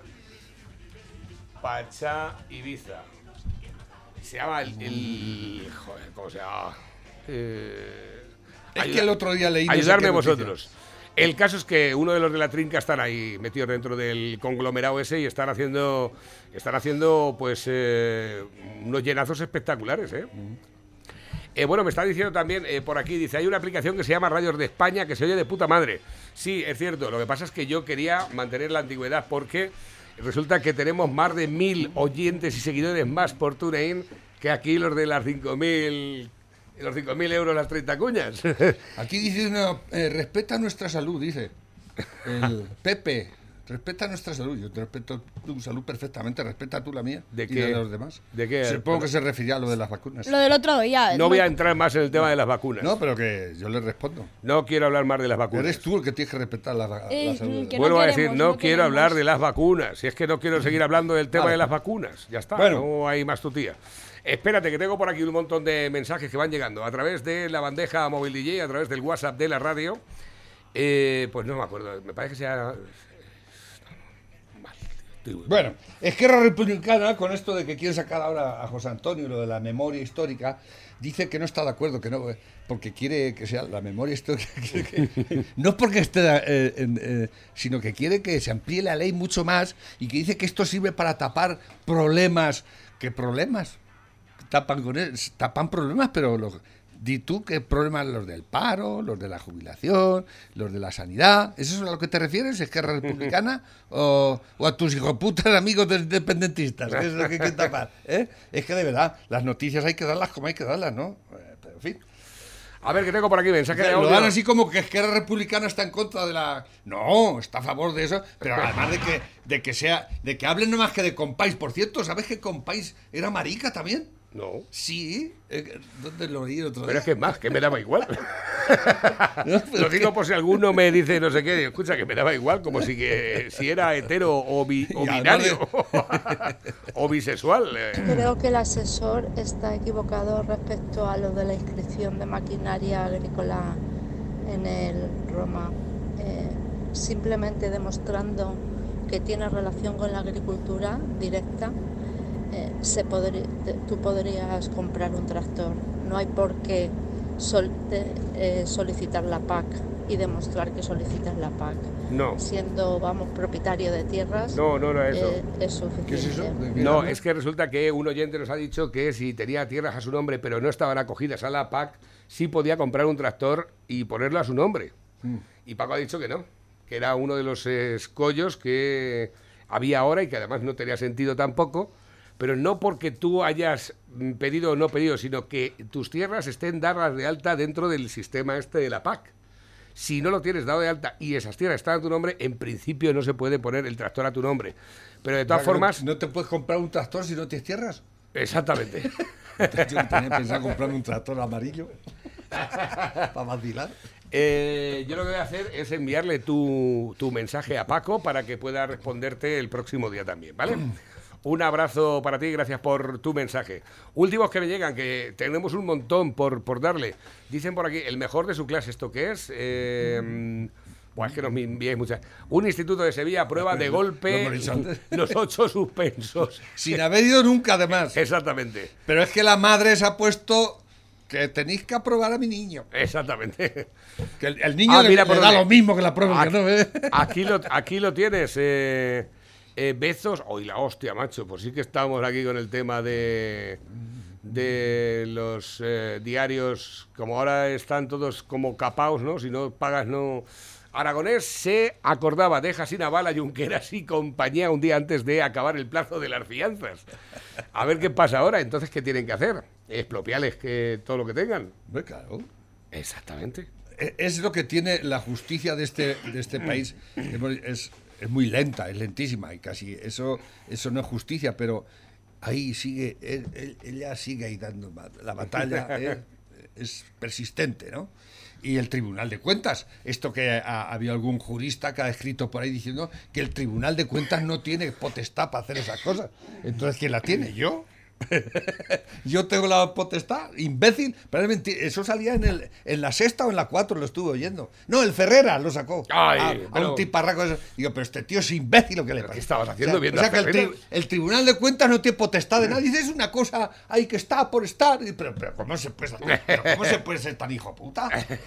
Pacha Ibiza. Se llama el, el- joder, ¿cómo se llama? Eh, Es ayuda- que el otro día leí no sé Ayudarme noticia. El caso es que uno de los de la trinca están ahí metidos dentro del conglomerado ese y están haciendo, están haciendo pues eh, unos llenazos espectaculares, ¿eh? Eh, bueno, me está diciendo también eh, por aquí, dice, hay una aplicación que se llama Radios de España que se oye de puta madre. Sí, es cierto, lo que pasa es que yo quería mantener la antigüedad porque resulta que tenemos más de mil oyentes y seguidores más por TuneIn que aquí los de las 5.000 los 5.000 euros las 30 cuñas. Aquí dice una, eh, respeta nuestra salud, dice. El Pepe, respeta nuestra salud. Yo te respeto tu salud perfectamente, respeta tú la mía ¿De y qué? de los demás. ¿De qué? Supongo que se refería a lo de las vacunas. Lo del otro día. No voy a entrar más en el tema de las vacunas. No, pero que yo le respondo. No quiero hablar más de las vacunas. Eres tú el que tienes que respetar la, la Eh, salud. que no Vuelvo a queremos, decir, no, no quiero queremos. hablar de las vacunas. Si es que no quiero seguir hablando del tema Vale. de las vacunas. Ya está, Bueno. no hay más tutía. Espérate, que tengo por aquí un montón de mensajes que van llegando a través de la bandeja móvil DJ, a través del WhatsApp de la radio. Eh, pues no me acuerdo, me parece que sea... Bueno, Esquerra Republicana, con esto de que quiere sacar ahora a José Antonio lo de la memoria histórica, dice que no está de acuerdo, que no, porque quiere que sea la memoria histórica, que- no porque esté, eh, eh, sino que quiere que se amplíe la ley mucho más y que dice que esto sirve para tapar problemas. ¿Qué problemas? Tapan, con él- tapan problemas, pero lo- di tú qué problemas los del paro, los de la jubilación, los de la sanidad. ¿Eso es a lo que te refieres, Esquerra Republicana? ¿O, o a tus hijoputas amigos de independentistas? ¿Qué es lo que hay que tapar? ¿eh? Es que de verdad, las noticias hay que darlas como hay que darlas, ¿no? Eh, Pero en fin. A ver, que tengo por aquí mensaje de Lo dan así como que Esquerra Republicana está en contra de la. No, está a favor de eso, pero además de que, de que sea. de que hablen no más que de Compáis. Por cierto, ¿sabes que Compáis era marica también? No. Sí. eh, ¿Dónde lo leí el otro día? Pero es que es más, que me daba igual. No, Lo digo por si alguno me dice no sé qué, digo, escucha, que me daba igual, como si que si era hetero o, bi- o binario o bisexual. eh. Creo que el asesor está equivocado respecto a lo de la inscripción de maquinaria agrícola en el Roma. Eh, simplemente demostrando que tiene relación con la agricultura directa, eh, se podri- te- tú podrías comprar un tractor. No hay por qué sol- eh, solicitar la PAC y demostrar que solicitas la PAC. No. Siendo, vamos, propietario de tierras, No, no era eso. eh, es suficiente. No, es que resulta que un oyente nos ha dicho que si tenía tierras a su nombre, pero no estaban acogidas a la PAC, sí podía comprar un tractor y ponerlo a su nombre. Y Paco ha dicho que no, que era uno de los escollos que había ahora y que además no tenía sentido tampoco, pero no porque tú hayas mm, pedido o no pedido, sino que tus tierras estén dadas de alta dentro del sistema este de la PAC. Si no lo tienes dado de alta y esas tierras están a tu nombre, en principio no se puede poner el tractor a tu nombre. Pero de todas formas... No, te puedes comprar un tractor si no tienes tierras. Exactamente. Yo tenía pensado comprarme un tractor amarillo para vacilar. Eh, yo lo que voy a hacer es enviarle tu, tu mensaje a Paco para que pueda responderte el próximo día también, ¿vale? Un abrazo para ti y gracias por tu mensaje. Últimos que me llegan, que tenemos un montón por, por darle. Dicen por aquí, el mejor de su clase, ¿esto qué es? Eh, buah, es que nos me enviáis muchas. Un instituto de Sevilla prueba de golpe los ocho suspensos. Sin haber ido nunca, además. Exactamente. Pero es que la madre se ha puesto que tenéis que aprobar a mi niño. Exactamente. Que el, el niño Ah, le, mira le por da lo mismo que la prueba que Aquí, no, ¿eh? aquí lo, aquí lo tienes. Eh, eh, Bezos. Hoy la hostia, macho. Pues sí que estamos aquí con el tema de de los eh, diarios, como ahora están todos como capaos, ¿no? Si no pagas, no... Aragonés se acordaba, deja sin aval a Junqueras y compañía un día antes de acabar el plazo de las fianzas. A ver qué pasa ahora. Entonces, ¿qué tienen que hacer? Expropiarles que todo lo que tengan. Claro. Exactamente. E- Es lo que tiene la justicia de este, de este país. Es, es- muy lenta, es lentísima y casi eso, eso no es justicia, pero ahí sigue, él- él- ella sigue ahí dando la batalla, es persistente, ¿no? Y el Tribunal de Cuentas, esto que ha, había algún jurista que ha escrito por ahí diciendo que el Tribunal de Cuentas no tiene potestad para hacer esas cosas. Entonces, ¿quién la tiene? ¿Yo? Yo tengo la potestad, imbécil. Pero es mentira. Eso salía en, el, en la sexta o en la cuatro, lo estuve oyendo. No, el Ferrera lo sacó. Ay, a, un tiparraco. de. Digo, pero este tío es imbécil, ¿o qué le pasa? ¿Qué estabas haciendo O sea, viendo o sea a que el, tri- el Tribunal de Cuentas no tiene potestad de nadie. Dice, es una cosa ahí que está por estar. Y, Pero, pero ¿cómo se puede, pero ¿cómo se puede ser tan hijo puta? ¿Eh?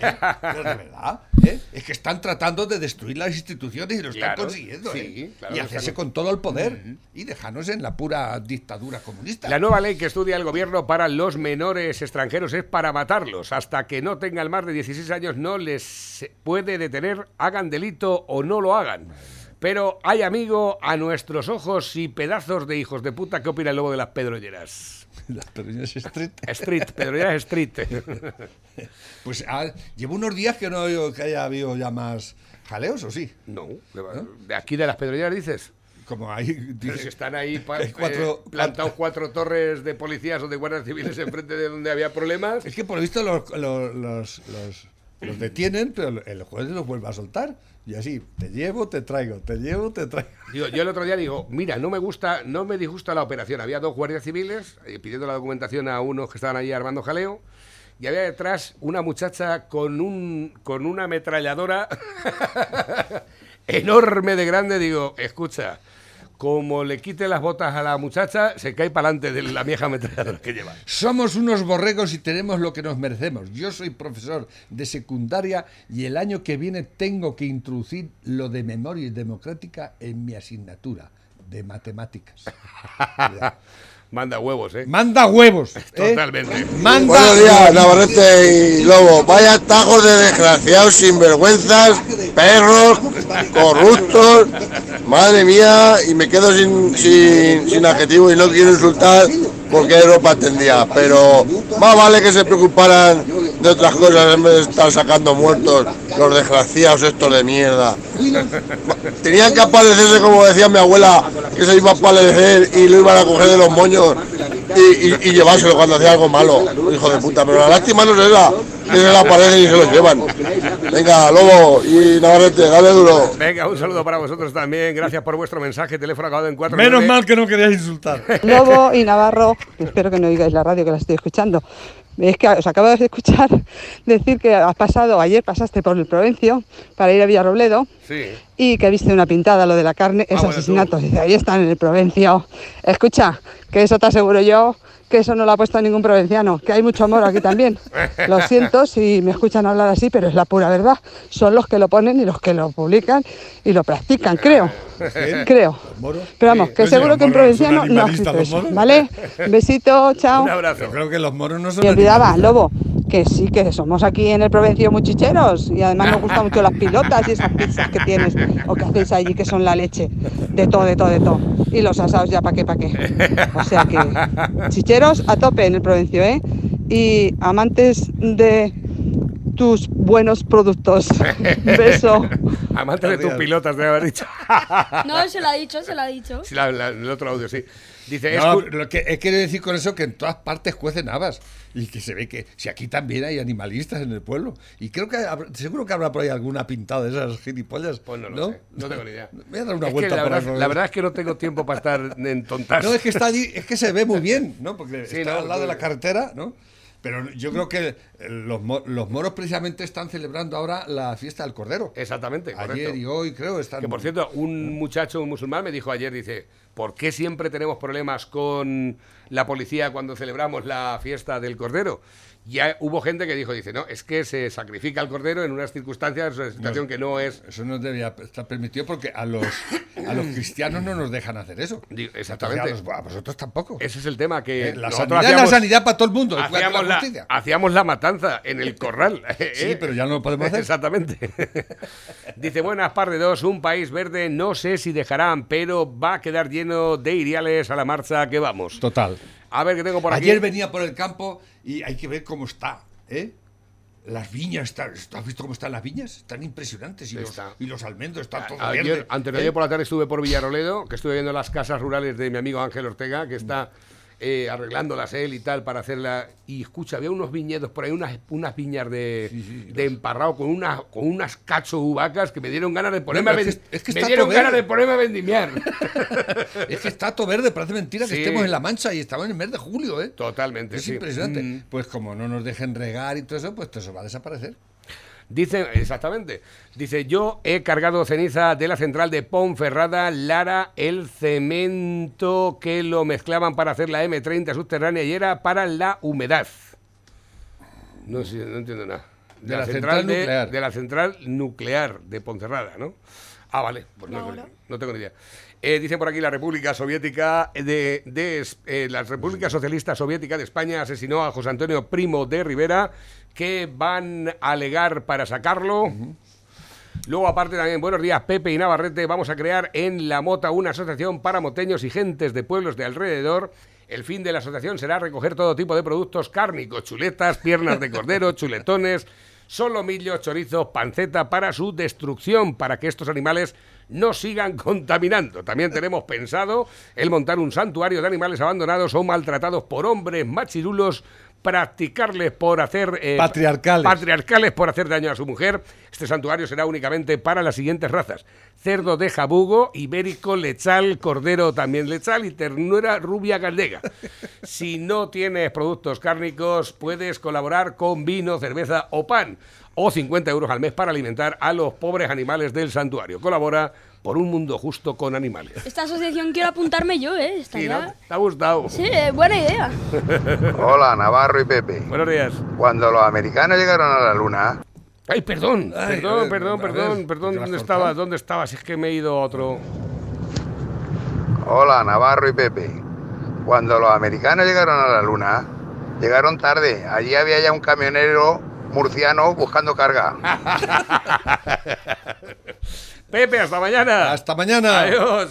Pero de verdad, ¿eh? Es que están tratando de destruir las instituciones y lo están Claro, consiguiendo. sí, ¿eh? claro y hacerse con todo el poder. Y dejarnos en la pura dictadura comunista. La nueva ley que estudia el gobierno para los menores extranjeros es para matarlos. Hasta que no tengan más de 16 años no les puede detener, hagan delito o no lo hagan. Pero hay amigo a nuestros ojos y pedazos de hijos de puta. ¿Qué opina el lobo de las pedrolleras? Las Pedroñas Street. Street, pedrolleras Street. Pues ah, llevo unos días que no que haya habido ya más jaleos, ¿o sí? No, de aquí de las pedrolleras dices. Como ahí Pero dice- si están ahí hay cuatro- eh, plantados cuatro torres de policías o de guardias civiles enfrente de donde había problemas. Es que por lo visto los, los, los, los- los detienen, pero el juez los vuelve a soltar. Y así, te llevo, te traigo, te llevo, te traigo. Digo, yo el otro día digo, mira, no me gusta, no me disgusta la operación. Había dos guardias civiles eh, pidiendo la documentación a unos que estaban allí armando jaleo. Y había detrás una muchacha con un con una ametralladora enorme de grande. Digo, escucha, como le quite las botas a la muchacha, se cae para adelante de la vieja ametralladora que lleva. Somos unos borregos y tenemos lo que nos merecemos. Yo soy profesor de secundaria y el año que viene tengo que introducir lo de memoria democrática en mi asignatura de matemáticas. Manda huevos, ¿eh? Manda huevos. ¿eh? Totalmente. Manda Buenos días, Navarrete y Lobo. Vaya tajos de desgraciados, sinvergüenzas, perros, corruptos. Madre mía, y me quedo sin, sin, sin adjetivo y no quiero insultar porque ropa tendría. Pero más vale que se preocuparan de otras cosas en vez de estar sacando muertos los desgraciados estos de mierda. Tenían que aparecerse, como decía mi abuela, que se iba a aparecer y lo iban a coger de los moños y, y- y llevárselo cuando hacía algo malo, hijo de puta. Pero la lástima no es esa, se le aparecen y se los llevan. Venga, Lobo y Navarrete, dale duro. Venga, un saludo para vosotros también. Gracias por vuestro mensaje. Teléfono acabado en 4 Menos mal que no querías insultar. Lobo y Navarro, espero que no oigáis la radio que la estoy escuchando. Es que os acabo de escuchar decir que has pasado, ayer pasaste por el Provencio para ir a Villarrobledo Sí. y que viste una pintada, lo de la carne, es bueno, asesinato. Dice, ahí están en el Provencio. Escucha, que eso te aseguro yo que eso no lo ha puesto ningún provinciano, que hay mucho amor aquí también. Lo siento si me escuchan hablar así, pero es la pura verdad. Son los que lo ponen y los que lo publican y lo practican, creo. Creo. Pero vamos, que Oye, seguro que un son provinciano no los eso. ¿vale? Besito, chao. Yo creo que los moros no son Me olvidaba. Lobo, que sí, que somos aquí en el Provencio muy chicheros y además nos gustan mucho las pilotas y esas pizzas que tienes o que hacéis allí que son la leche. De todo, de todo, de todo. Y los asados ya pa' qué, pa' qué. O sea que chicheros a tope en el Provencio, ¿eh? Y amantes de tus buenos productos. Beso. Amante de tus pilotas, debe haber dicho. No, se lo ha dicho, se lo ha dicho. Sí, la- la- el otro audio, sí. Dice, es No, cu- lo que he querido decir con eso que en todas partes cuecen habas y que se ve que si aquí también hay animalistas en el pueblo y creo que seguro que habrá por ahí alguna pintada de esas gilipollas. Pues no lo sé, no tengo ni idea. Voy a dar una Es vuelta la, por verdad, la verdad es que no tengo tiempo para estar en tontas. No, es que está allí, es que se ve muy bien, ¿no? Porque Sí, está no, al lado de la carretera, ¿no? Pero yo creo que los, los moros precisamente están celebrando ahora la fiesta del Cordero. Exactamente, Ayer correcto. y hoy creo están... Que por cierto, un muchacho, un musulmán, me dijo ayer, dice, ¿por qué siempre tenemos problemas con la policía cuando celebramos la fiesta del Cordero? Ya hubo gente que dijo, dice, no, es que se sacrifica el Cordero en unas circunstancias, una situación que no es... Eso no debería estar permitido porque a los, a los cristianos no nos dejan hacer eso. Exactamente. Entonces, a, los- a vosotros tampoco. Ese es el tema que Eh, la sanidad es la hacíamos- sanidad para todo el mundo. Hacíamos la la, hacíamos la matanza en el corral. Sí, ¿eh? pero ya no lo podemos hacer. Exactamente. Dice, buenas par de dos, un país verde, no sé si dejarán, pero va a quedar lleno de iriales a la marcha que vamos. Total. A ver qué tengo por aquí. Ayer venía por el campo y hay que ver cómo está, ¿eh? Las viñas, ¿has visto cómo están las viñas? Están impresionantes. Y, los, y los almendros están todos Ayer, antes de ¿eh? ayer por la tarde estuve por Villaroledo, que estuve viendo las casas rurales de mi amigo Ángel Ortega, que está eh, arreglándolas él y tal para hacerla. Y escucha, había unos viñedos por ahí, unas, unas viñas de, de emparrado con, unas con unas cacho uvacas que me dieron ganas de ponerme No, a es ven- que- es que me dieron ganas de ponerme a vendimiar. Es que está todo verde, parece mentira que estemos en La Mancha y estamos en el mes de julio, ¿eh? Totalmente, Es impresionante. Mm. Pues como no nos dejen regar y todo eso, pues todo eso va a desaparecer. Dice, exactamente. Dice, yo he cargado ceniza de la central de Ponferrada, Lara, el cemento que lo mezclaban para hacer la M30 subterránea y era para la humedad. No sé, no entiendo nada. De la central de, nuclear. de la central nuclear de Ponferrada, ¿no? Ah, vale, pues no, no tengo ni idea. Eh, dice por aquí la República Soviética de, de Es- eh, la República Socialista Soviética de España asesinó a José Antonio Primo de Rivera, que van a alegar para sacarlo. Luego, aparte también, buenos días, Pepe y Navarrete. Vamos a crear en La Mota una asociación para moteños y gentes de pueblos de alrededor. El fin de la asociación será recoger todo tipo de productos cárnicos, chuletas, piernas de cordero, chuletones, solomillos, chorizos, panceta para su destrucción, para que estos animales no sigan contaminando. También tenemos pensado el montar un santuario de animales abandonados o maltratados por hombres machirulos, practicarles por hacer... eh, Patriarcales. patriarcales por hacer daño a su mujer. Este santuario será únicamente para las siguientes razas. Cerdo de jabugo, ibérico, lechal, cordero también lechal y ternura rubia gallega. Si no tienes productos cárnicos, puedes colaborar con vino, cerveza o pan. O 50 euros al mes para alimentar a los pobres animales del santuario. Colabora por un mundo justo con animales. Esta asociación quiero apuntarme yo, ¿eh? Está Sí, ya- ¿no? ¿Te ha gustado? Sí, eh, buena idea. Hola, Navarro y Pepe. Buenos días. Cuando los americanos llegaron a la luna, Ay, perdón, Ay, perdón, a ver, perdón, ver, perdón, perdón, ¿te la has ¿dónde estabas? ¿Dónde estabas? Es que me he ido a otro. hola, Navarro y Pepe. Cuando los americanos llegaron a la luna, llegaron tarde. Allí había ya un camionero murciano buscando carga. Pepe, hasta mañana. Hasta mañana. Adiós.